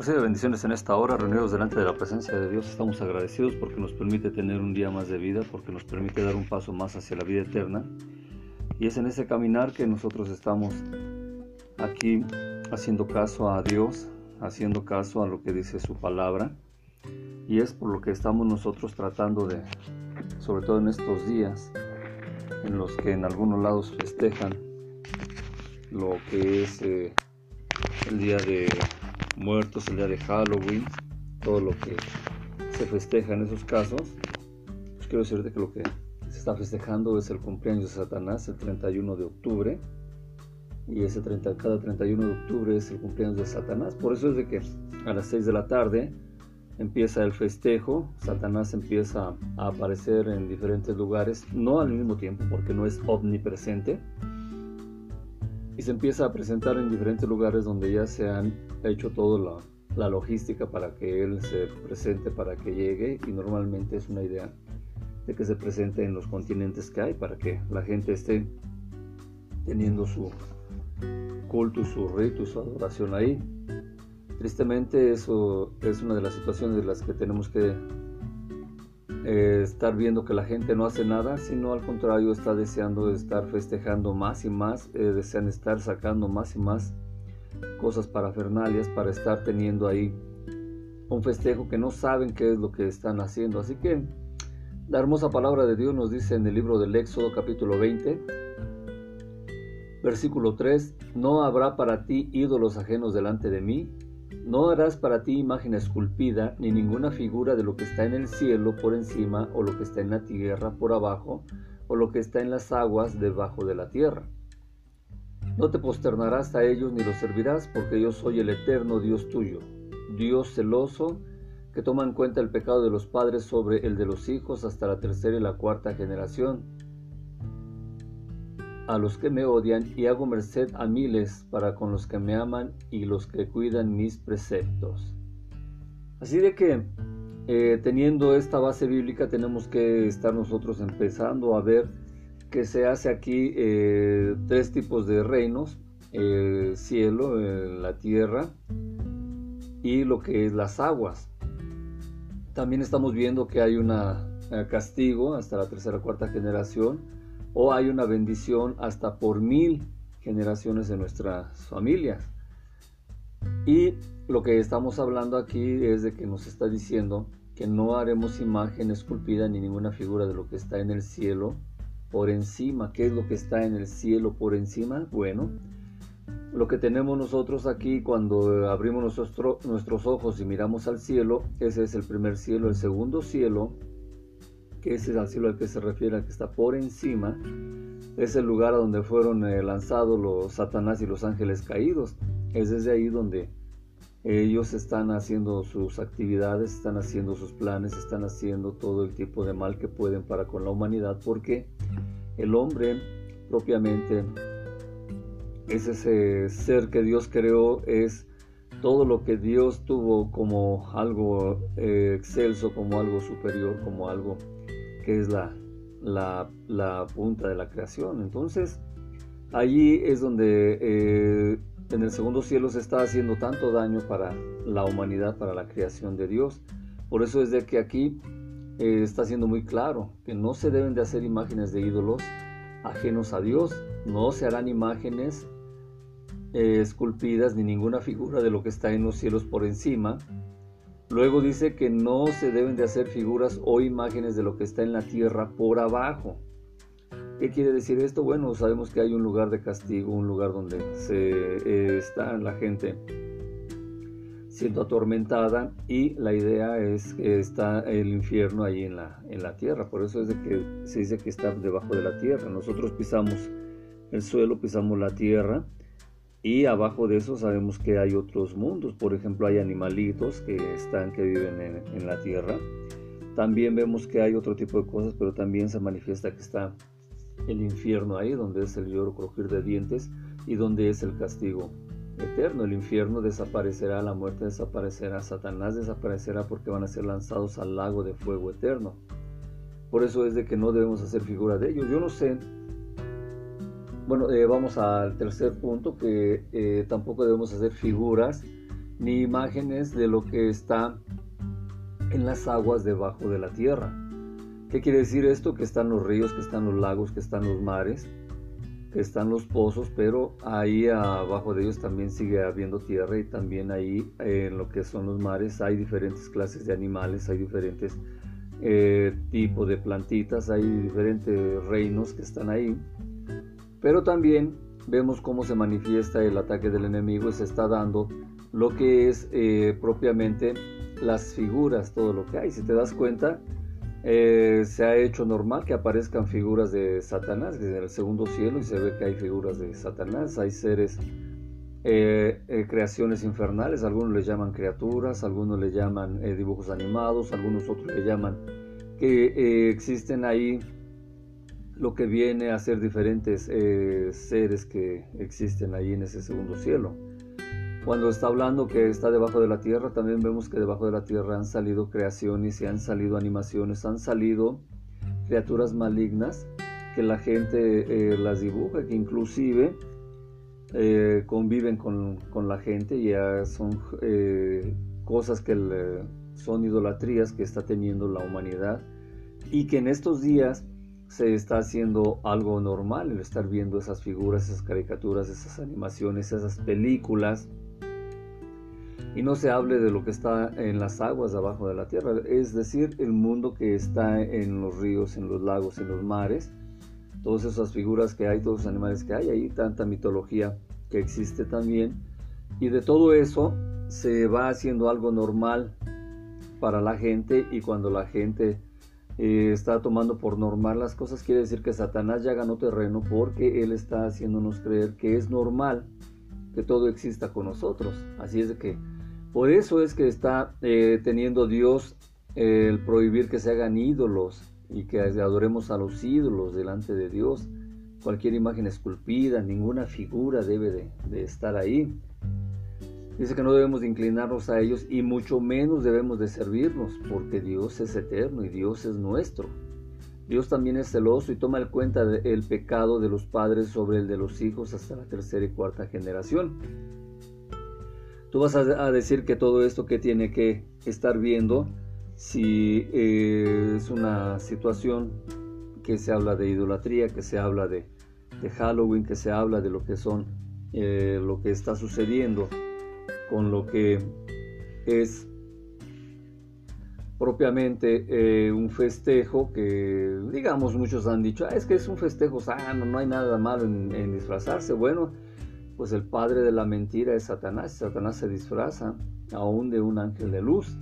Recibe bendiciones en esta hora, reunidos delante de la presencia de Dios. Estamos agradecidos porque nos permite tener un día más de vida, porque nos permite dar un paso más hacia la vida eterna. Y es en ese caminar que nosotros estamos aquí haciendo caso a Dios, haciendo caso a lo que dice su palabra. Y es por lo que estamos nosotros tratando de, sobre todo en estos días, en los que en algunos lados festejan lo que es eh, el día de muertos, el día de Halloween, todo lo que se festeja en esos casos, pues quiero decirte que lo que se está festejando es el cumpleaños de Satanás, el 31 de octubre, y ese 30, cada 31 de octubre es el cumpleaños de Satanás, por eso es de que a las 6 de la tarde empieza el festejo, Satanás empieza a aparecer en diferentes lugares, no al mismo tiempo porque no es omnipresente, y se empieza a presentar en diferentes lugares donde ya se han hecho toda la, logística para que él se presente, para que llegue y normalmente es una idea de que se presente en los continentes que hay para que la gente esté teniendo su culto, su rito, su adoración ahí. Tristemente eso es una de las situaciones de las que tenemos que eh, estar viendo que la gente no hace nada, sino al contrario está deseando estar festejando más y más, eh, desean estar sacando más y más cosas parafernalias para estar teniendo ahí un festejo que no saben qué es lo que están haciendo. Así que la hermosa palabra de Dios nos dice en el libro del Éxodo capítulo 20, versículo 3, no habrá para ti ídolos ajenos delante de mí, no harás para ti imagen esculpida, ni ninguna figura de lo que está en el cielo por encima, o lo que está en la tierra por abajo, o lo que está en las aguas debajo de la tierra. No te posternarás a ellos ni los servirás, porque yo soy el eterno Dios tuyo, Dios celoso, que toma en cuenta el pecado de los padres sobre el de los hijos hasta la tercera y la cuarta generación a los que me odian y hago merced a miles para con los que me aman y los que cuidan mis preceptos. Así de que eh, teniendo esta base bíblica tenemos que estar nosotros empezando a ver que se hace aquí eh, tres tipos de reinos, el cielo, la tierra y lo que es las aguas. También estamos viendo que hay un eh, castigo hasta la tercera o cuarta generación o hay una bendición hasta por mil generaciones de nuestras familias. Y lo que estamos hablando aquí es de que nos está diciendo que no haremos imagen esculpida ni ninguna figura de lo que está en el cielo por encima. ¿Qué es lo que está en el cielo por encima? Bueno, lo que tenemos nosotros aquí cuando abrimos nuestros, ojos y miramos al cielo, ese es el primer cielo. El segundo cielo que ese es el cielo al que se refiere, al que está por encima, es el lugar a donde fueron eh, lanzados los Satanás y los ángeles caídos. Es desde ahí donde ellos están haciendo sus actividades, están haciendo sus planes, están haciendo todo el tipo de mal que pueden para con la humanidad, porque el hombre propiamente es ese ser que Dios creó, es todo lo que Dios tuvo como algo eh, excelso, como algo superior, como algo que es la, punta de la creación. Entonces, allí es donde eh, en el segundo cielo se está haciendo tanto daño para la humanidad, para la creación de Dios. Por eso es de que aquí eh, está siendo muy claro que no se deben de hacer imágenes de ídolos ajenos a Dios, no se harán imágenes eh, esculpidas ni ninguna figura de lo que está en los cielos por encima, Luego dice que no se deben de hacer figuras o imágenes de lo que está en la tierra por abajo. ¿Qué quiere decir esto? Bueno, sabemos que hay un lugar de castigo, un lugar donde se eh, está la gente siendo atormentada y la idea es que está el infierno ahí en la, en la tierra. Por eso es de que se dice que está debajo de la tierra. Nosotros pisamos el suelo, pisamos la tierra y abajo de eso sabemos que hay otros mundos, por ejemplo hay animalitos que están, que viven en, la tierra. También vemos que hay otro tipo de cosas, pero también se manifiesta que está el infierno ahí, donde es el lloro, crujir de dientes y donde es el castigo eterno. El infierno desaparecerá, la muerte desaparecerá, Satanás desaparecerá porque van a ser lanzados al lago de fuego eterno. Por eso es de que no debemos hacer figura de ellos. Yo no sé bueno, eh, vamos al tercer punto, que eh, tampoco debemos hacer figuras ni imágenes de lo que está en las aguas debajo de la tierra. ¿Qué quiere decir esto? Que están los ríos, que están los lagos, que están los mares, que están los pozos, pero ahí abajo de ellos también sigue habiendo tierra y también ahí en lo que son los mares hay diferentes clases de animales, hay diferentes eh, tipos de plantitas, hay diferentes reinos que están ahí. Pero también vemos cómo se manifiesta el ataque del enemigo y se está dando lo que es eh, propiamente las figuras, todo lo que hay. Si te das cuenta, eh, se ha hecho normal que aparezcan figuras de Satanás desde el segundo cielo y se ve que hay figuras de Satanás, hay seres, eh, creaciones infernales, algunos le llaman criaturas, algunos le llaman dibujos animados, algunos otros le llaman que existen ahí lo que viene a ser diferentes seres que existen ahí en ese segundo cielo. Cuando está hablando que está debajo de la tierra, también vemos que debajo de la tierra han salido creaciones y han salido animaciones, han salido criaturas malignas que la gente eh, las dibuja, que inclusive eh, conviven con, la gente y son eh, cosas que son idolatrías que está teniendo la humanidad y que en estos días se está haciendo algo normal el estar viendo esas figuras, esas caricaturas, esas animaciones, esas películas y no se hable de lo que está en las aguas abajo de la tierra, es decir, el mundo que está en los ríos, en los lagos, en los mares, todas esas figuras que hay, todos los animales que hay, ahí tanta mitología que existe también, y de todo eso se va haciendo algo normal para la gente y cuando la gente eh, está tomando por normal las cosas, quiere decir que Satanás ya ganó terreno porque él está haciéndonos creer que es normal que todo exista con nosotros. Así es que por eso es que está eh, teniendo Dios el prohibir que se hagan ídolos y que adoremos a los ídolos delante de Dios. Cualquier imagen esculpida, ninguna figura debe de, estar ahí. Dice que no debemos de inclinarnos a ellos y mucho menos debemos de servirlos, porque Dios es eterno y Dios es nuestro. Dios también es celoso y toma en cuenta el pecado de los padres sobre el de los hijos hasta la tercera y cuarta generación. Tú vas a, decir que todo esto que tiene que estar viendo, si eh, es una situación que se habla de idolatría, que se habla de, Halloween, que se habla de lo que son, eh, lo que está sucediendo con lo que es propiamente eh, un festejo que, digamos, muchos han dicho, ah, es que es un festejo sano, no hay nada malo en disfrazarse. Bueno, pues el padre de la mentira es Satanás. Satanás se disfraza aún de un ángel de luz.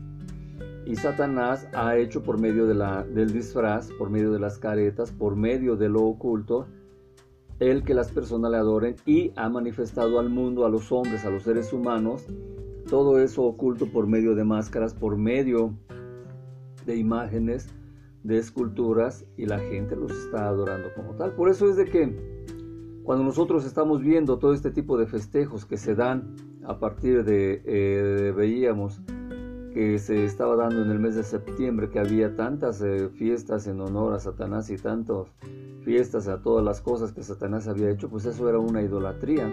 Y Satanás ha hecho por medio del disfraz, por medio de las caretas, por medio de lo oculto, el que las personas le adoren y ha manifestado al mundo, a los hombres, a los seres humanos, todo eso oculto por medio de máscaras, por medio de imágenes, de esculturas y la gente los está adorando como tal. Por eso es de que cuando nosotros estamos viendo todo este tipo de festejos que se dan a partir de, eh, veíamos que se estaba dando en el mes de septiembre, que había tantas eh, fiestas en honor a Satanás y tantas fiestas a todas las cosas que Satanás había hecho, pues eso era una idolatría.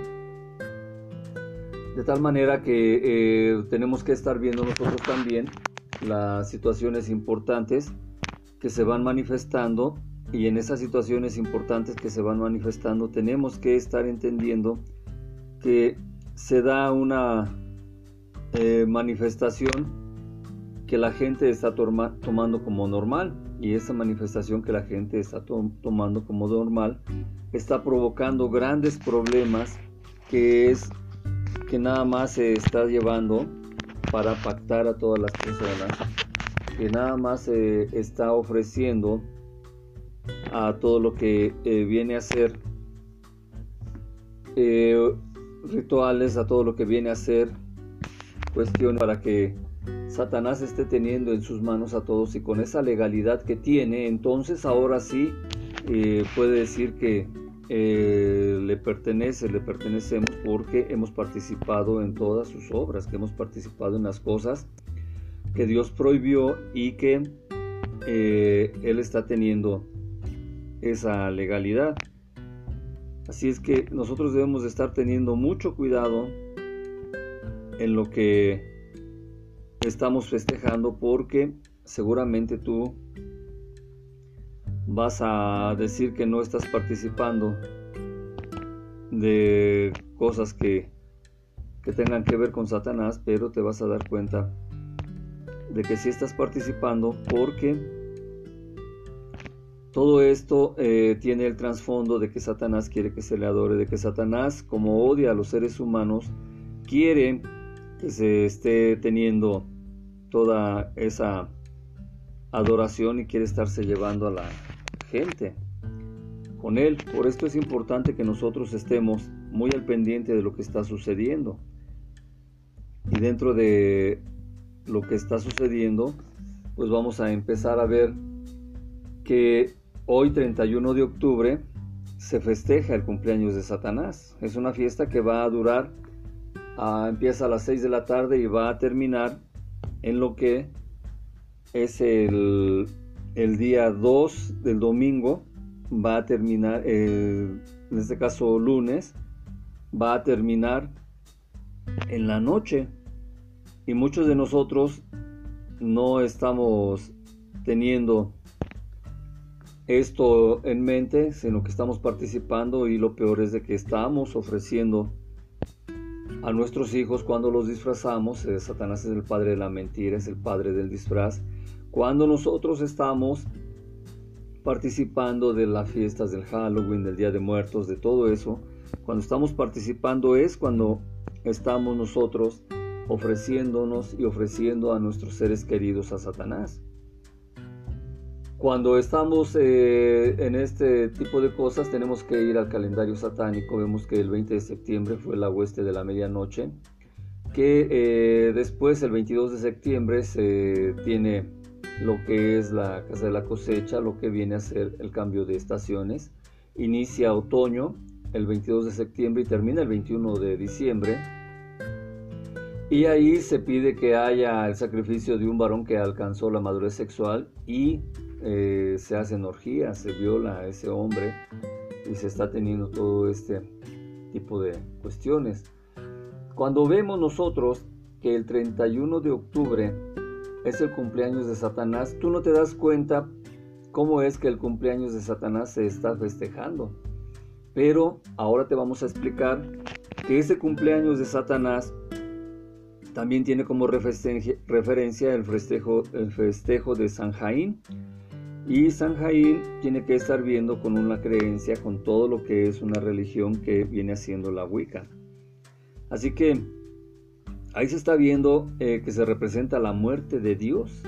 De tal manera que eh, tenemos que estar viendo nosotros también las situaciones importantes que se van manifestando y en esas situaciones importantes que se van manifestando tenemos que estar entendiendo que se da una eh, manifestación que la gente está tomando como normal y esa manifestación que la gente está tomando como normal está provocando grandes problemas que es que nada más se está llevando para pactar a todas las personas que nada más se está ofreciendo a todo lo que eh, viene a ser eh, rituales, a todo lo que viene a ser cuestión para que Satanás esté teniendo en sus manos a todos y con esa legalidad que tiene, entonces ahora sí eh, puede decir que le pertenece, le pertenecemos porque hemos participado en todas sus obras, que hemos participado en las cosas que Dios prohibió y que Él está teniendo esa legalidad. Así es que nosotros debemos de estar teniendo mucho cuidado en lo que estamos festejando porque seguramente tú vas a decir que no estás participando de cosas que, que tengan que ver con Satanás, pero te vas a dar cuenta de que sí estás participando porque todo esto eh, tiene el trasfondo de que Satanás quiere que se le adore, de que Satanás, como odia a los seres humanos, quiere que se esté teniendo toda esa adoración y quiere estarse llevando a la gente con él. Por esto es importante que nosotros estemos muy al pendiente de lo que está sucediendo. Y dentro de lo que está sucediendo, pues vamos a empezar a ver que hoy 31 de octubre se festeja el cumpleaños de Satanás. Es una fiesta que va a durar, ah, empieza a las 6 de la tarde y va a terminar en lo que es el, el día 2 del domingo, va a terminar, eh, en este caso lunes, va a terminar en la noche. Y muchos de nosotros no estamos teniendo esto en mente, sino que estamos participando y lo peor es de que estamos ofreciendo a nuestros hijos cuando los disfrazamos. Eh, Satanás es el padre de la mentira, es el padre del disfraz. Cuando nosotros estamos participando de las fiestas del Halloween, del Día de Muertos, de todo eso, cuando estamos participando es cuando estamos nosotros ofreciéndonos y ofreciendo a nuestros seres queridos a Satanás. Cuando estamos eh, en este tipo de cosas tenemos que ir al calendario satánico. Vemos que el 20 de septiembre fue la hueste de la medianoche, que eh, después el 22 de septiembre se tiene lo que es la casa de la cosecha, lo que viene a ser el cambio de estaciones. Inicia otoño el 22 de septiembre y termina el 21 de diciembre y ahí se pide que haya el sacrificio de un varón que alcanzó la madurez sexual y eh, se hacen orgías, se viola a ese hombre y se está teniendo todo este tipo de cuestiones. Cuando vemos nosotros que el 31 de octubre es el cumpleaños de Satanás, tú no te das cuenta cómo es que el cumpleaños de Satanás se está festejando. Pero ahora te vamos a explicar que ese cumpleaños de Satanás también tiene como referencia el festejo, el festejo de San Jaín. Y San Jaín tiene que estar viendo con una creencia, con todo lo que es una religión que viene haciendo la Wicca. Así que ahí se está viendo eh, que se representa la muerte de Dios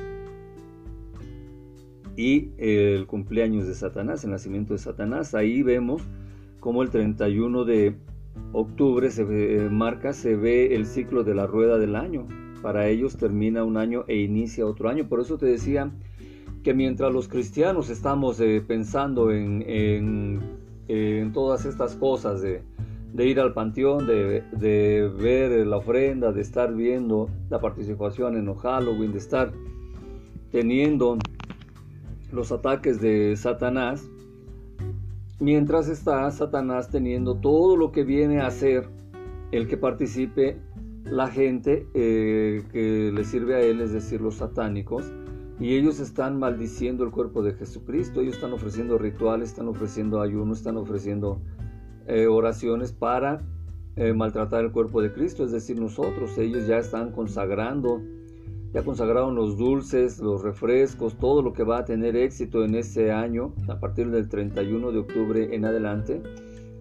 y el cumpleaños de Satanás, el nacimiento de Satanás. Ahí vemos como el 31 de octubre se eh, marca, se ve el ciclo de la rueda del año. Para ellos termina un año e inicia otro año. Por eso te decía que mientras los cristianos estamos eh, pensando en, en, todas estas cosas de, ir al panteón, de, ver la ofrenda, de estar viendo la participación en Halloween, de estar teniendo los ataques de Satanás, mientras está Satanás teniendo todo lo que viene a ser el que participe la gente eh, que le sirve a él, es decir, los satánicos, y ellos están maldiciendo el cuerpo de Jesucristo, ellos están ofreciendo rituales, están ofreciendo ayunos, están ofreciendo eh, oraciones para eh, maltratar el cuerpo de Cristo, es decir, nosotros, ellos ya están consagrando ya consagraron los dulces, los refrescos, todo lo que va a tener éxito en ese año, a partir del 31 de octubre en adelante.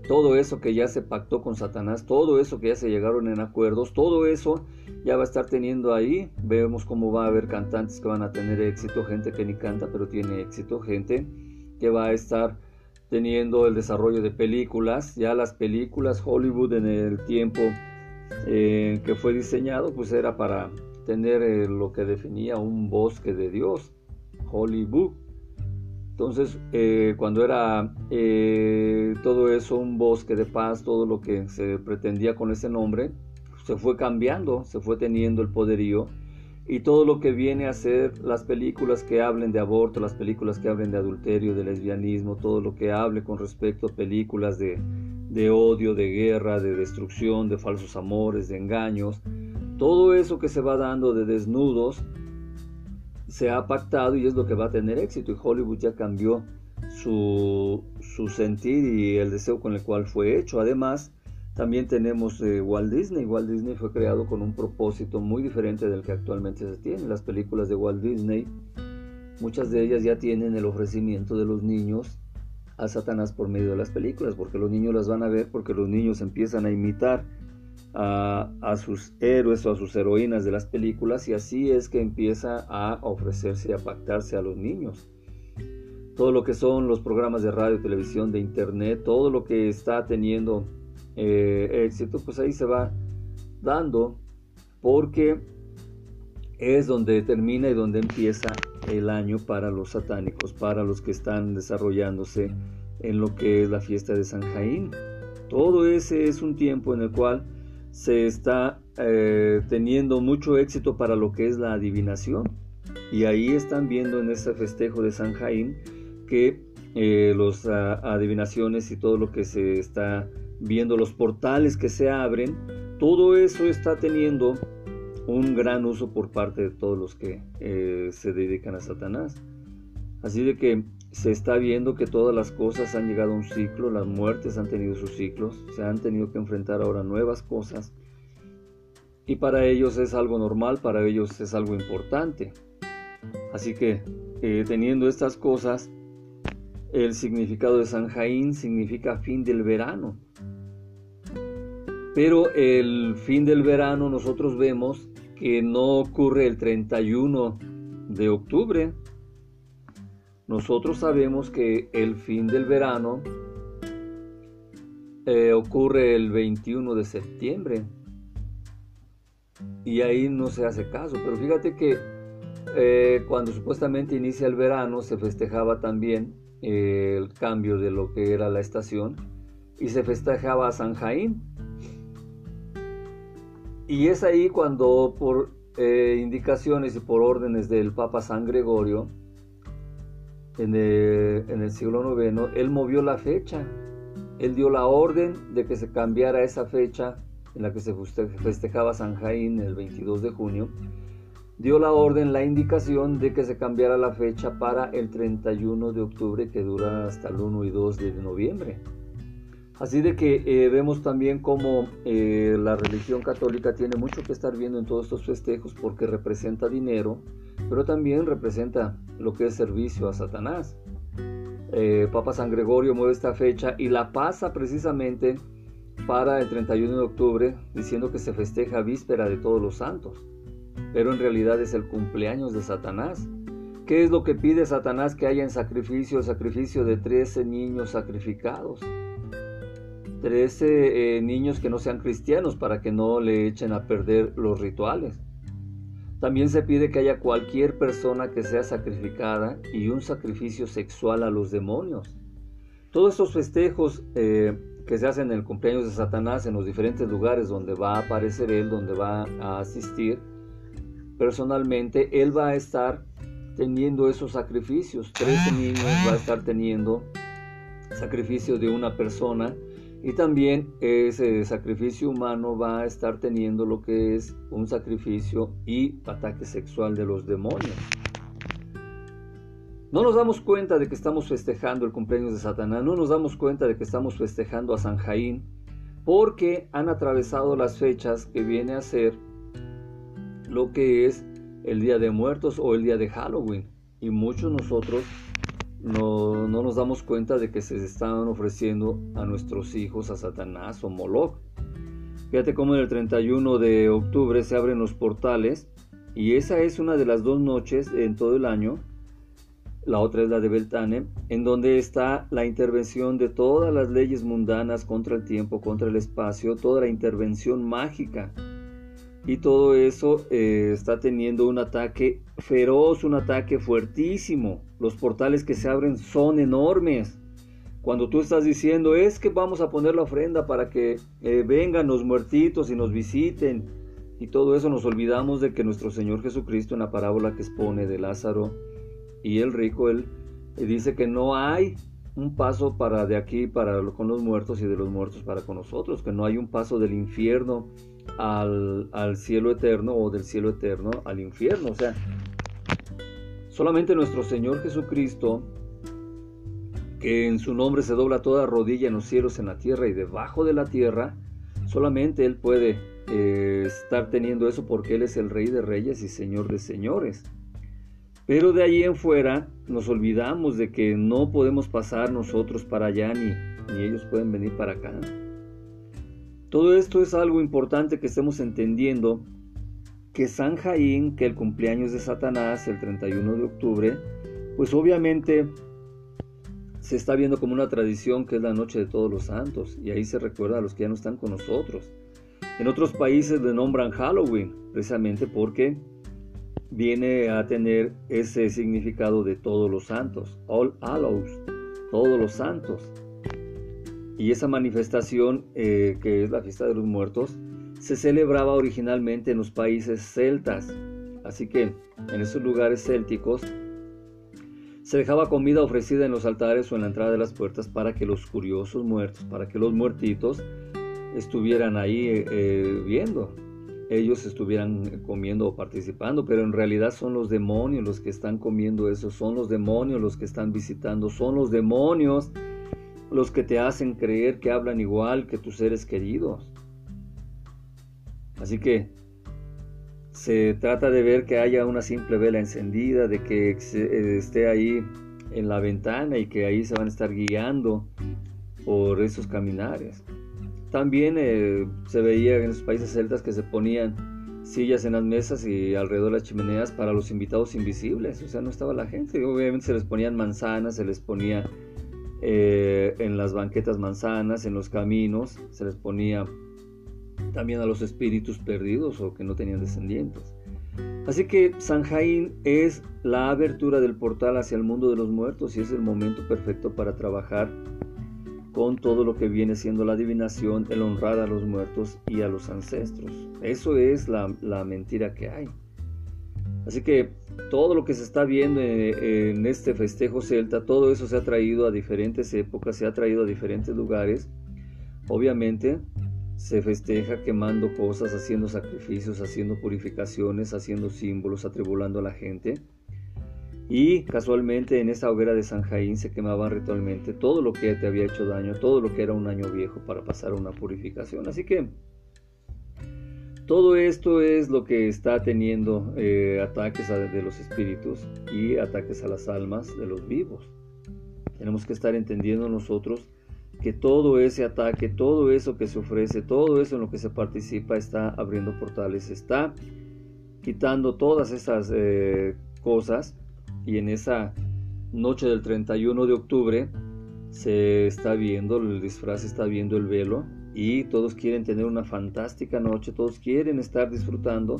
Todo eso que ya se pactó con Satanás, todo eso que ya se llegaron en acuerdos, todo eso ya va a estar teniendo ahí. Vemos cómo va a haber cantantes que van a tener éxito, gente que ni canta pero tiene éxito, gente que va a estar teniendo el desarrollo de películas. Ya las películas Hollywood en el tiempo eh, que fue diseñado pues era para tener eh, lo que definía un bosque de Dios, Hollywood. Entonces, eh, cuando era eh, todo eso un bosque de paz, todo lo que se pretendía con ese nombre, se fue cambiando, se fue teniendo el poderío. Y todo lo que viene a ser las películas que hablen de aborto, las películas que hablen de adulterio, de lesbianismo, todo lo que hable con respecto a películas de, de odio, de guerra, de destrucción, de falsos amores, de engaños, Todo eso que se va dando de desnudos se ha pactado y es lo que va a tener éxito. Y Hollywood ya cambió su, su sentir y el deseo con el cual fue hecho. Además, también tenemos eh, Walt Disney. Walt Disney fue creado con un propósito muy diferente del que actualmente se tiene. Las películas de Walt Disney, muchas de ellas ya tienen el ofrecimiento de los niños a Satanás por medio de las películas, porque los niños las van a ver, porque los niños empiezan a imitar a, sus héroes o a sus heroínas de las películas y así es que empieza a ofrecerse y a pactarse a los niños. Todo lo que son los programas de radio, televisión, de internet, todo lo que está teniendo eh, éxito, pues ahí se va dando porque es donde termina y donde empieza el año para los satánicos, para los que están desarrollándose en lo que es la fiesta de San Jaín. Todo ese es un tiempo en el cual se está eh, teniendo mucho éxito para lo que es la adivinación. Y ahí están viendo en ese festejo de San Jaín que eh, las adivinaciones y todo lo que se está viendo, los portales que se abren, todo eso está teniendo un gran uso por parte de todos los que eh, se dedican a Satanás. Así de que se está viendo que todas las cosas han llegado a un ciclo, las muertes han tenido sus ciclos, se han tenido que enfrentar ahora nuevas cosas y para ellos es algo normal, para ellos es algo importante. Así que eh, teniendo estas cosas, el significado de San Jaín significa fin del verano. Pero el fin del verano nosotros vemos que no ocurre el 31 de octubre, nosotros sabemos que el fin del verano eh, ocurre el 21 de septiembre y ahí no se hace caso. Pero fíjate que eh, cuando supuestamente inicia el verano se festejaba también eh, el cambio de lo que era la estación y se festejaba San Jaín. Y es ahí cuando por indicaciones y por órdenes del Papa San Gregorio, en el, siglo IX, él movió la fecha. Él dio la orden de que se cambiara esa fecha en la que se festejaba San Jaín el 22 de junio. Dio la orden, la indicación de que se cambiara la fecha para el 31 de octubre que dura hasta el 1 y 2 de noviembre. Así de que eh, vemos también cómo eh, la religión católica tiene mucho que estar viendo en todos estos festejos porque representa dinero, pero también representa lo que es servicio a Satanás. Eh, Papa San Gregorio mueve esta fecha y la pasa precisamente para el 31 de octubre diciendo que se festeja víspera de todos los santos, pero en realidad es el cumpleaños de Satanás. ¿Qué es lo que pide Satanás que haya en sacrificio? El sacrificio de 13 niños sacrificados. 13 eh, niños que no sean cristianos para que no le echen a perder los rituales. También se pide que haya cualquier persona que sea sacrificada y un sacrificio sexual a los demonios. Todos estos festejos eh, que se hacen en el cumpleaños de Satanás en los diferentes lugares donde va a aparecer él, donde va a asistir, personalmente él va a estar teniendo esos sacrificios. 13 niños va a estar teniendo sacrificio de una persona y también ese sacrificio humano va a estar teniendo lo que es un sacrificio y ataque sexual de los demonios. No nos damos cuenta de que estamos festejando el cumpleaños de Satanás, no nos damos cuenta de que estamos festejando a San Jaín, porque han atravesado las fechas que viene a ser lo que es el Día de Muertos o el Día de Halloween. Y muchos nosotros no, nos damos cuenta de que se están ofreciendo a nuestros hijos a Satanás o Moloch. Fíjate cómo en el 31 de octubre se abren los portales y esa es una de las dos noches en todo el año. La otra es la de Beltane, en donde está la intervención de todas las leyes mundanas contra el tiempo, contra el espacio, toda la intervención mágica y todo eso eh, está teniendo un ataque feroz, un ataque fuertísimo. Los portales que se abren son enormes. Cuando tú estás diciendo es que vamos a poner la ofrenda para que eh, vengan los muertitos y nos visiten y todo eso nos olvidamos de que nuestro Señor Jesucristo en la parábola que expone de Lázaro y el rico, él dice que no hay un paso para de aquí para con los muertos y de los muertos para con nosotros, que no hay un paso del infierno al, al cielo eterno o del cielo eterno al infierno. O sea, solamente nuestro Señor Jesucristo, que en su nombre se dobla toda rodilla en los cielos, en la tierra y debajo de la tierra, solamente Él puede eh, estar teniendo eso porque Él es el Rey de Reyes y Señor de Señores. Pero de ahí en fuera nos olvidamos de que no podemos pasar nosotros para allá ni, ni ellos pueden venir para acá. Todo esto es algo importante que estemos entendiendo que San Jaín, que el cumpleaños de Satanás, el 31 de octubre, pues obviamente se está viendo como una tradición que es la noche de todos los santos y ahí se recuerda a los que ya no están con nosotros. En otros países le nombran Halloween, precisamente porque viene a tener ese significado de todos los santos, All Hallows, todos los santos. Y esa manifestación, eh, que es la fiesta de los muertos, se celebraba originalmente en los países celtas. Así que en esos lugares célticos se dejaba comida ofrecida en los altares o en la entrada de las puertas para que los curiosos muertos, para que los muertitos estuvieran ahí eh, eh, viendo, ellos estuvieran comiendo o participando, pero en realidad son los demonios los que están comiendo eso, son los demonios los que están visitando, son los demonios los que te hacen creer que hablan igual que tus seres queridos. Así que se trata de ver que haya una simple vela encendida, de que eh, esté ahí en la ventana y que ahí se van a estar guiando por esos caminares. También eh, se veía en los países celtas que se ponían sillas en las mesas y alrededor de las chimeneas para los invitados invisibles, o sea, no estaba la gente, obviamente se les ponían manzanas, se les ponía eh, en las banquetas manzanas, en los caminos, se les ponía también a los espíritus perdidos o que no tenían descendientes. Así que San Jaín es la abertura del portal hacia el mundo de los muertos y es el momento perfecto para trabajar con todo lo que viene siendo la adivinación, el honrar a los muertos y a los ancestros. Eso es la, la mentira que hay. Así que todo lo que se está viendo en, este festejo celta, todo eso se ha traído a diferentes épocas, se ha traído a diferentes lugares. Obviamente se festeja quemando cosas, haciendo sacrificios, haciendo purificaciones, haciendo símbolos, atribulando a la gente. Y casualmente en esa hoguera de San Jaín se quemaban ritualmente todo lo que te había hecho daño, todo lo que era un año viejo para pasar a una purificación. Así que todo esto es lo que está teniendo eh, ataques de los espíritus y ataques a las almas de los vivos. Tenemos que estar entendiendo nosotros que todo ese ataque, todo eso que se ofrece, todo eso en lo que se participa está abriendo portales, está quitando todas esas eh, cosas y en esa noche del 31 de octubre se está viendo, el disfraz está viendo el velo y todos quieren tener una fantástica noche, todos quieren estar disfrutando,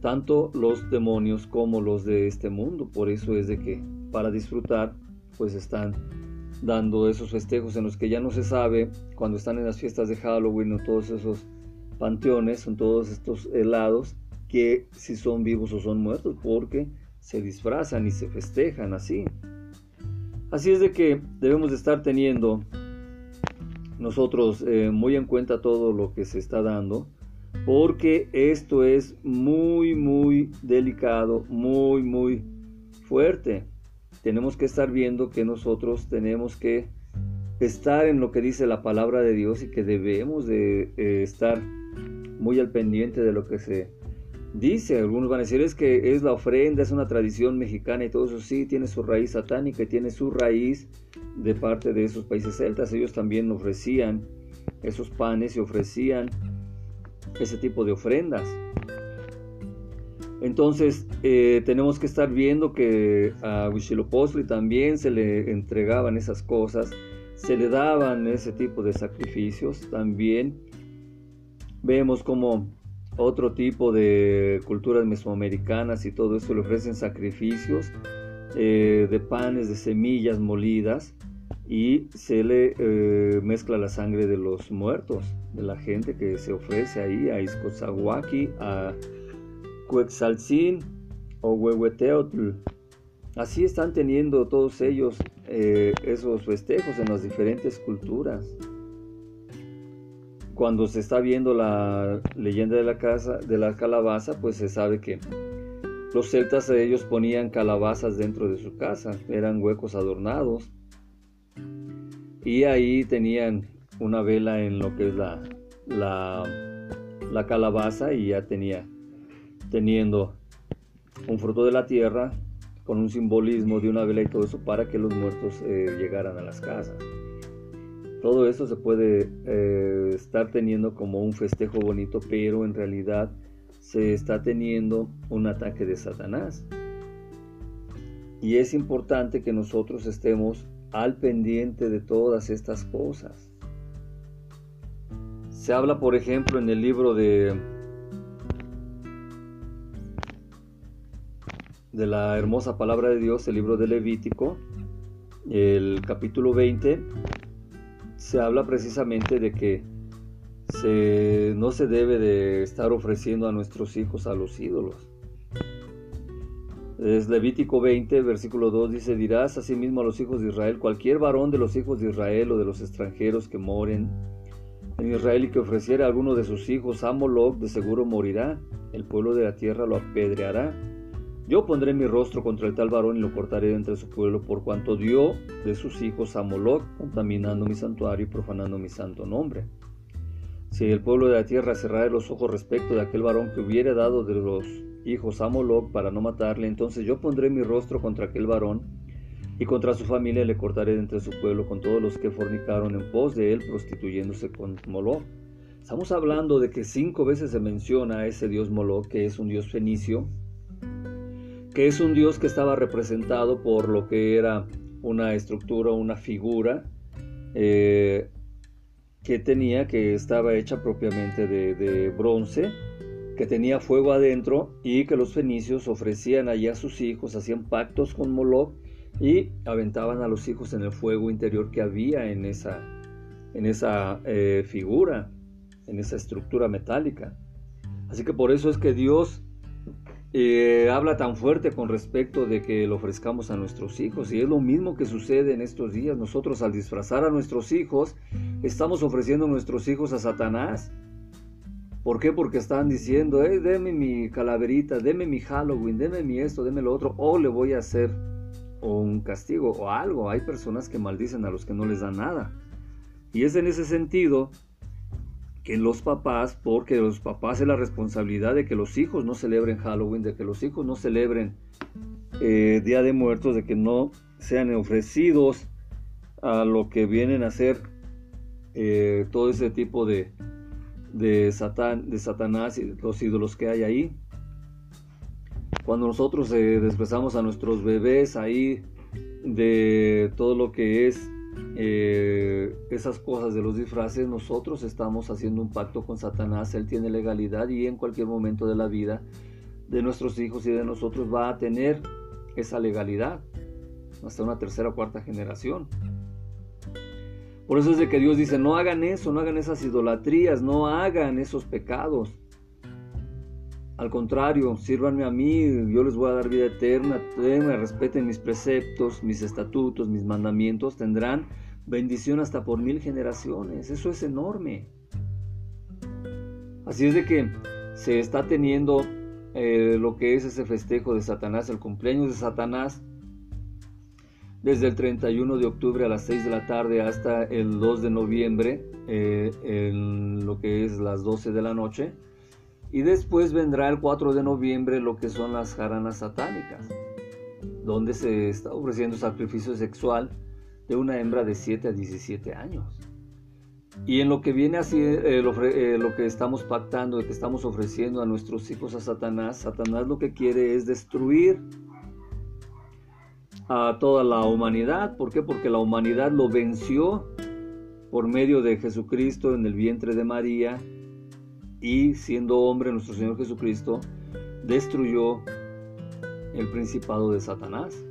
tanto los demonios como los de este mundo. Por eso es de que para disfrutar, pues están dando esos festejos en los que ya no se sabe, cuando están en las fiestas de Halloween o todos esos panteones, son todos estos helados, que si son vivos o son muertos, porque se disfrazan y se festejan así. Así es de que debemos de estar teniendo nosotros eh, muy en cuenta todo lo que se está dando, porque esto es muy, muy delicado, muy, muy fuerte. Tenemos que estar viendo que nosotros tenemos que estar en lo que dice la palabra de Dios y que debemos de eh, estar muy al pendiente de lo que se dice. Algunos van a decir es que es la ofrenda, es una tradición mexicana y todo eso sí tiene su raíz satánica tiene su raíz de parte de esos países celtas. Ellos también ofrecían esos panes y ofrecían ese tipo de ofrendas. Entonces eh, tenemos que estar viendo que a Huitzilopochtli también se le entregaban esas cosas, se le daban ese tipo de sacrificios. También vemos como otro tipo de culturas mesoamericanas y todo eso le ofrecen sacrificios eh, de panes, de semillas molidas y se le eh, mezcla la sangre de los muertos, de la gente que se ofrece ahí a Iscozahuaki, a Cuexalcín o Huehueteotl. Así están teniendo todos ellos eh, esos festejos en las diferentes culturas. cuando se está viendo la leyenda de la casa de la calabaza, pues se sabe que los celtas ellos ponían calabazas dentro de su casa, eran huecos adornados y ahí tenían una vela en lo que es la, la, la calabaza y ya tenía teniendo un fruto de la tierra con un simbolismo de una vela y todo eso para que los muertos eh, llegaran a las casas. Todo eso se puede eh, estar teniendo como un festejo bonito, pero en realidad se está teniendo un ataque de Satanás. Y es importante que nosotros estemos al pendiente de todas estas cosas. Se habla, por ejemplo, en el libro de de la hermosa palabra de Dios, el libro de Levítico, el capítulo 20, se habla precisamente de que no se debe de estar ofreciendo a nuestros hijos a los ídolos. Es Levítico 20, versículo 2 dice, dirás asimismo a los hijos de Israel, cualquier varón de los hijos de Israel o de los extranjeros que moren en Israel y que ofreciera alguno de sus hijos a Moloch, de seguro morirá, el pueblo de la tierra lo apedreará yo pondré mi rostro contra el tal varón y lo cortaré de entre su pueblo, por cuanto dio de sus hijos a Moloch, contaminando mi santuario y profanando mi santo nombre. Si el pueblo de la tierra cerrare los ojos respecto de aquel varón que hubiere dado de los hijos a Moloch para no matarle, entonces yo pondré mi rostro contra aquel varón y contra su familia le cortaré de entre su pueblo con todos los que fornicaron en pos de él, prostituyéndose con Moloch. Estamos hablando de que cinco veces se menciona a ese dios Moloch, que es un dios fenicio, que es un dios que estaba representado por lo que era una estructura, una figura eh, que tenía, que estaba hecha propiamente de, bronce, que tenía fuego adentro y que los fenicios ofrecían allí a sus hijos, hacían pactos con Moloch y aventaban a los hijos en el fuego interior que había en esa, en esa eh, figura, en esa estructura metálica. Así que por eso es que Dios eh, habla tan fuerte con respecto de que lo ofrezcamos a nuestros hijos. Y es lo mismo que sucede en estos días. Nosotros al disfrazar a nuestros hijos, estamos ofreciendo a nuestros hijos a Satanás. ¿Por qué? Porque están diciendo, eh, deme mi calaverita, deme mi Halloween, deme mi esto, deme lo otro, o le voy a hacer un castigo o algo. Hay personas que maldicen a los que no les dan nada. Y es en ese sentido que los papás, porque los papás es la responsabilidad de que los hijos no celebren Halloween, de que los hijos no celebren eh, Día de Muertos, de que no sean ofrecidos a lo que vienen a ser eh, todo ese tipo de, de, Satán, de Satanás y los ídolos que hay ahí. Cuando nosotros eh, a nuestros bebés ahí de todo lo que es eh, esas cosas de los disfraces, nosotros estamos haciendo un pacto con Satanás, él tiene legalidad y en cualquier momento de la vida de nuestros hijos y de nosotros va a tener esa legalidad hasta una tercera o cuarta generación. Por eso es de que Dios dice, no hagan eso, no hagan esas idolatrías, no hagan esos pecados. Al contrario, sírvanme a mí, yo les voy a dar vida eterna, respeten mis preceptos, mis estatutos, mis mandamientos, tendrán bendición hasta por mil generaciones. Eso es enorme. Así es de que se está teniendo eh, lo que es ese festejo de Satanás, el cumpleaños de Satanás, desde el 31 de octubre a las 6 de la tarde hasta el 2 de noviembre, eh, en lo que es las 12 de la noche. Y después vendrá el 4 de noviembre lo que son las jaranas satánicas, donde se está ofreciendo sacrificio sexual de una hembra de 7 a 17 años. Y en lo que viene así, eh, eh, lo, que estamos pactando, y que estamos ofreciendo a nuestros hijos a Satanás, Satanás lo que quiere es destruir a toda la humanidad. ¿Por qué? Porque la humanidad lo venció por medio de Jesucristo en el vientre de María y siendo hombre nuestro Señor Jesucristo, destruyó el principado de Satanás.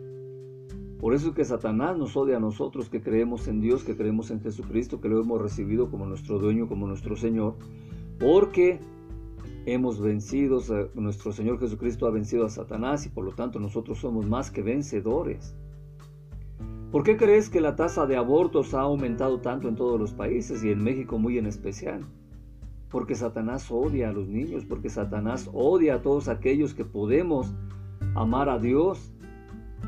Por eso es que Satanás nos odia a nosotros que creemos en Dios, que creemos en Jesucristo, que lo hemos recibido como nuestro dueño, como nuestro Señor, porque hemos vencido, nuestro Señor Jesucristo ha vencido a Satanás y por lo tanto nosotros somos más que vencedores. ¿Por qué crees que la tasa de abortos ha aumentado tanto en todos los países y en México muy en especial? Porque Satanás odia a los niños, porque Satanás odia a todos aquellos que podemos amar a Dios.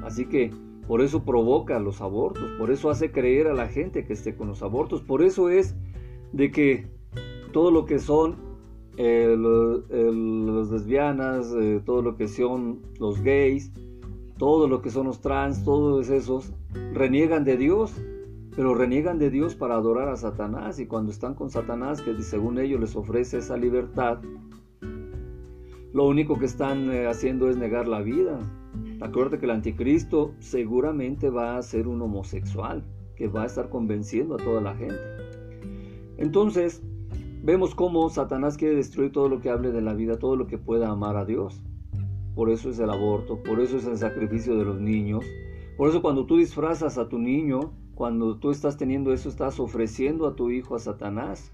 Así que por eso provoca los abortos, por eso hace creer a la gente que esté con los abortos, por eso es de que todo lo que son eh, los, lesbianas, eh, todo lo que son los gays, todo lo que son los trans, todos esos reniegan de Dios pero reniegan de Dios para adorar a Satanás y cuando están con Satanás, que según ellos les ofrece esa libertad, lo único que están eh, haciendo es negar la vida. Acuérdate que el anticristo seguramente va a ser un homosexual, que va a estar convenciendo a toda la gente. Entonces, vemos cómo Satanás quiere destruir todo lo que hable de la vida, todo lo que pueda amar a Dios. Por eso es el aborto, por eso es el sacrificio de los niños. Por eso cuando tú disfrazas a tu niño, cuando tú estás teniendo eso, estás ofreciendo a tu hijo a Satanás.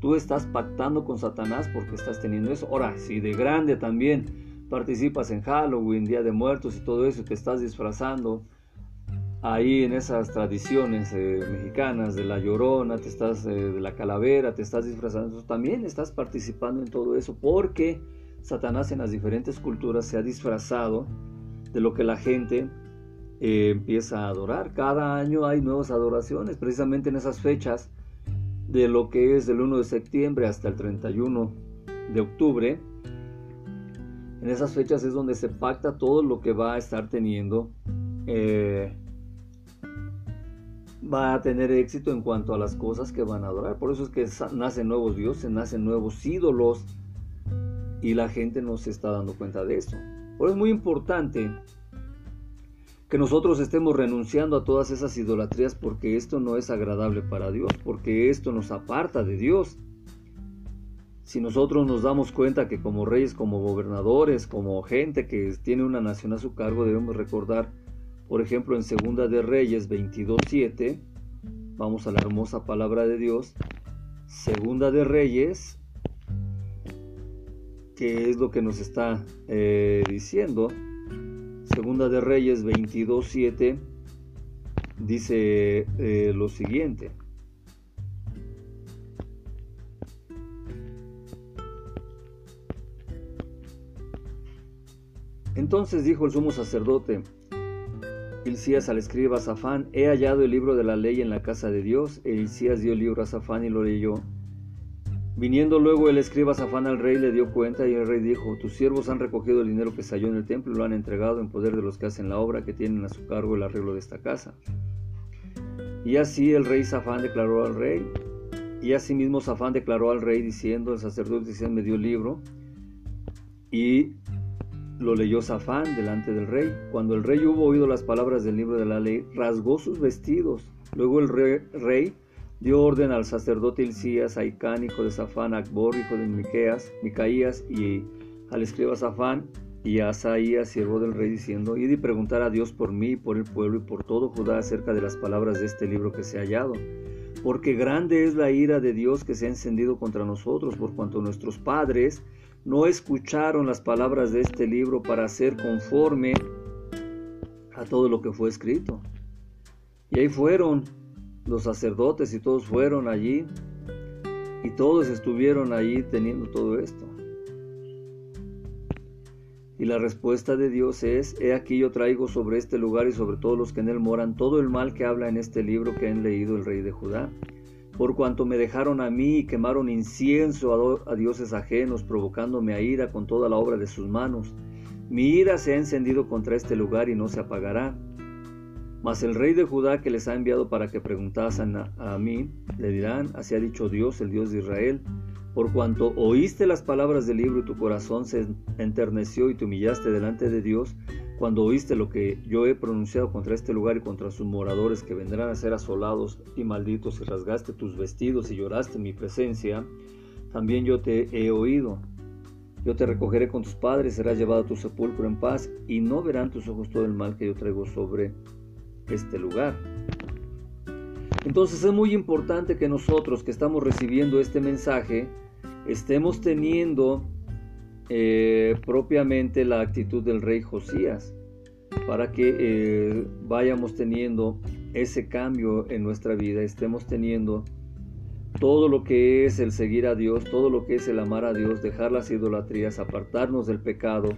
Tú estás pactando con Satanás porque estás teniendo eso. Ahora, si de grande también participas en Halloween, Día de Muertos y todo eso, te estás disfrazando ahí en esas tradiciones eh, mexicanas de la llorona, te estás eh, de la calavera, te estás disfrazando, también estás participando en todo eso porque Satanás en las diferentes culturas se ha disfrazado de lo que la gente eh, empieza a adorar. Cada año hay nuevas adoraciones, precisamente en esas fechas de lo que es del 1 de septiembre hasta el 31 de octubre. En esas fechas es donde se pacta todo lo que va a estar teniendo, eh, va a tener éxito en cuanto a las cosas que van a adorar. Por eso es que nacen nuevos dioses, nacen nuevos ídolos y la gente no se está dando cuenta de eso. Por eso es muy importante que nosotros estemos renunciando a todas esas idolatrías porque esto no es agradable para Dios, porque esto nos aparta de Dios. Si nosotros nos damos cuenta que como reyes, como gobernadores, como gente que tiene una nación a su cargo, debemos recordar, por ejemplo, en Segunda de Reyes 22.7, vamos a la hermosa palabra de Dios, Segunda de Reyes, que es lo que nos está eh, diciendo, Segunda de Reyes 22.7 dice eh, lo siguiente. Entonces dijo el sumo sacerdote Hilcías al escriba Safán, he hallado el libro de la ley en la casa de Dios. E Hilcías dio el libro a Safán y lo leyó. Viniendo luego el escriba Safán al rey, le dio cuenta y el rey dijo, tus siervos han recogido el dinero que se halló en el templo y lo han entregado en poder de los que hacen la obra, que tienen a su cargo el arreglo de esta casa. Y así el rey Safán declaró al rey, y asimismo Safán declaró al rey diciendo, el sacerdote me dio el libro, y lo leyó Safán delante del rey. Cuando el rey hubo oído las palabras del libro de la ley, rasgó sus vestidos. Luego el rey dio orden al sacerdote Hilcías, a Icán, hijo de Safán, a hijo de Miqueas, Micaías, y al escriba Safán, y a Asaías, siervo del rey, diciendo, id y preguntar a Dios por mí, por el pueblo y por todo Judá acerca de las palabras de este libro que se ha hallado. Porque grande es la ira de Dios que se ha encendido contra nosotros, por cuanto nuestros padres no escucharon las palabras de este libro para hacer conforme a todo lo que fue escrito. Y ahí fueron los sacerdotes y todos fueron allí y todos estuvieron allí teniendo todo esto. Y la respuesta de Dios es, he aquí yo traigo sobre este lugar y sobre todos los que en él moran todo el mal que habla en este libro que han leído el rey de Judá. Por cuanto me dejaron a mí y quemaron incienso a, dioses ajenos, provocándome a ira con toda la obra de sus manos. Mi ira se ha encendido contra este lugar y no se apagará mas el rey de Judá que les ha enviado para que preguntasen a, mí, le dirán, así ha dicho Dios, el Dios de Israel, por cuanto oíste las palabras del libro y tu corazón se enterneció y te humillaste delante de Dios, cuando oíste lo que yo he pronunciado contra este lugar y contra sus moradores que vendrán a ser asolados y malditos, y rasgaste tus vestidos y lloraste en mi presencia, también yo te he oído. Yo te recogeré con tus padres, serás llevado a tu sepulcro en paz, y no verán tus ojos todo el mal que yo traigo sobre este lugar. Entonces es muy importante que nosotros que estamos recibiendo este mensaje estemos teniendo eh, propiamente la actitud del rey Josías para que eh, vayamos teniendo ese cambio en nuestra vida, estemos teniendo todo lo que es el seguir a Dios, todo lo que es el amar a Dios, dejar las idolatrías, apartarnos del pecado,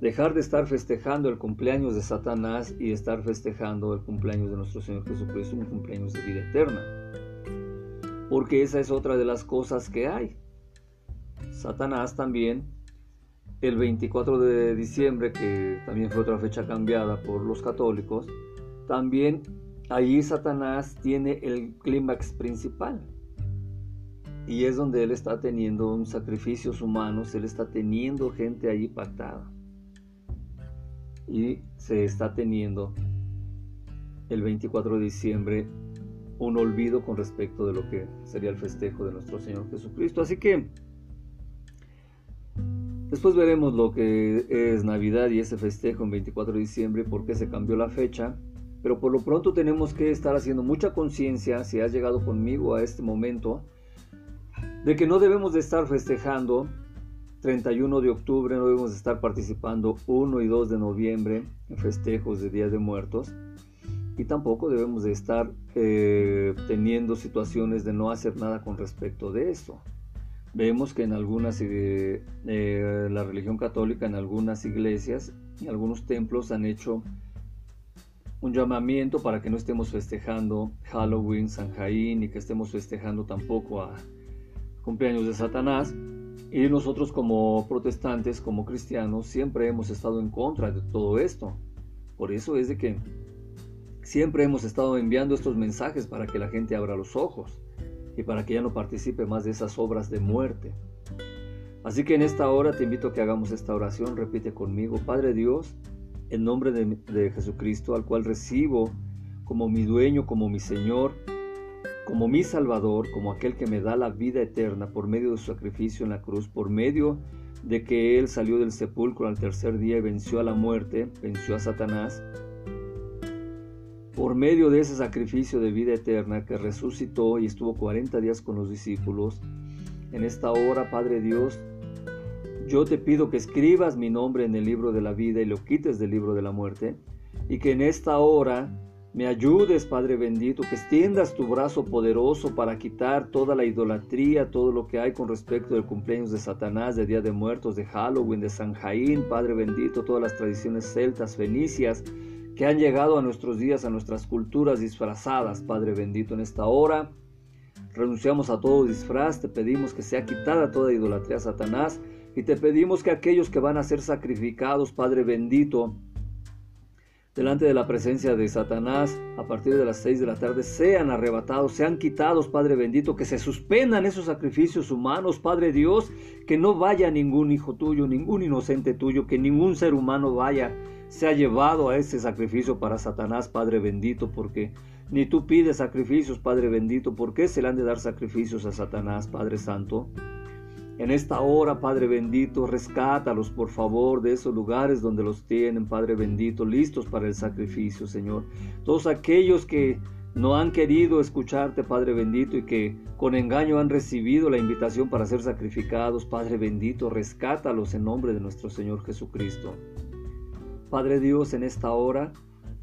dejar de estar festejando el cumpleaños de Satanás y estar festejando el cumpleaños de nuestro Señor Jesucristo, un cumpleaños de vida eterna. Porque esa es otra de las cosas que hay. Satanás también, el 24 de diciembre, que también fue otra fecha cambiada por los católicos, también ahí Satanás tiene el clímax principal. Y es donde él está teniendo sacrificios humanos, él está teniendo gente ahí pactada y se está teniendo el 24 de diciembre un olvido con respecto de lo que sería el festejo de nuestro Señor Jesucristo. Así que después veremos lo que es Navidad y ese festejo en 24 de diciembre, por qué se cambió la fecha. Pero por lo pronto tenemos que estar haciendo mucha conciencia, si has llegado conmigo a este momento, de que no debemos de estar festejando 31 de octubre no debemos estar participando 1 y 2 de noviembre en festejos de Día de Muertos y tampoco debemos de estar eh, teniendo situaciones de no hacer nada con respecto de eso. Vemos que en algunas, eh, eh, la religión católica, en algunas iglesias, en algunos templos han hecho un llamamiento para que no estemos festejando Halloween, San Jaín y que estemos festejando tampoco a cumpleaños de Satanás y nosotros como protestantes, como cristianos, siempre hemos estado en contra de todo esto. Por eso es de que siempre hemos estado enviando estos mensajes para que la gente abra los ojos y para que ya no participe más de esas obras de muerte. Así que en esta hora te invito a que hagamos esta oración. Repite conmigo, Padre Dios, en nombre de, de Jesucristo, al cual recibo como mi dueño, como mi Señor, como mi Salvador, como aquel que me da la vida eterna por medio de su sacrificio en la cruz, por medio de que Él salió del sepulcro al tercer día y venció a la muerte, venció a Satanás, por medio de ese sacrificio de vida eterna que resucitó y estuvo 40 días con los discípulos, en esta hora, Padre Dios, yo te pido que escribas mi nombre en el libro de la vida y lo quites del libro de la muerte, y que en esta hora me ayudes, Padre bendito, que extiendas tu brazo poderoso para quitar toda la idolatría, todo lo que hay con respecto del cumpleaños de Satanás, de Día de Muertos, de Halloween, de San Jaín, Padre bendito, todas las tradiciones celtas, fenicias, que han llegado a nuestros días, a nuestras culturas disfrazadas, Padre bendito, en esta hora. Renunciamos a todo disfraz, te pedimos que sea quitada toda idolatría Satanás y te pedimos que aquellos que van a ser sacrificados, Padre bendito, delante de la presencia de Satanás a partir de las seis de la tarde sean arrebatados, sean quitados, Padre bendito, que se suspendan esos sacrificios humanos, Padre Dios, que no vaya ningún hijo tuyo, ningún inocente tuyo, que ningún ser humano vaya, se ha llevado a ese sacrificio para Satanás, Padre bendito, porque ni tú pides sacrificios, Padre bendito, ¿por qué se le han de dar sacrificios a Satanás, Padre Santo? En esta hora, Padre bendito, rescátalos por favor de esos lugares donde los tienen, Padre bendito, listos para el sacrificio, Señor. Todos aquellos que no han querido escucharte, Padre bendito, y que con engaño han recibido la invitación para ser sacrificados, Padre bendito, rescátalos en nombre de nuestro Señor Jesucristo. Padre Dios, en esta hora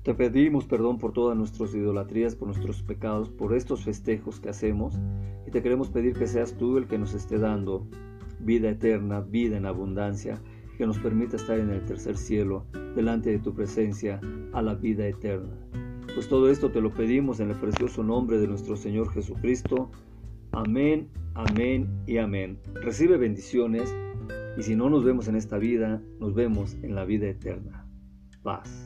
te pedimos perdón por todas nuestras idolatrías, por nuestros pecados, por estos festejos que hacemos y te queremos pedir que seas tú el que nos esté dando vida eterna, vida en abundancia, que nos permita estar en el tercer cielo, delante de tu presencia, a la vida eterna. Pues todo esto te lo pedimos en el precioso nombre de nuestro Señor Jesucristo. Amén, amén y amén. Recibe bendiciones y si no nos vemos en esta vida, nos vemos en la vida eterna. Paz.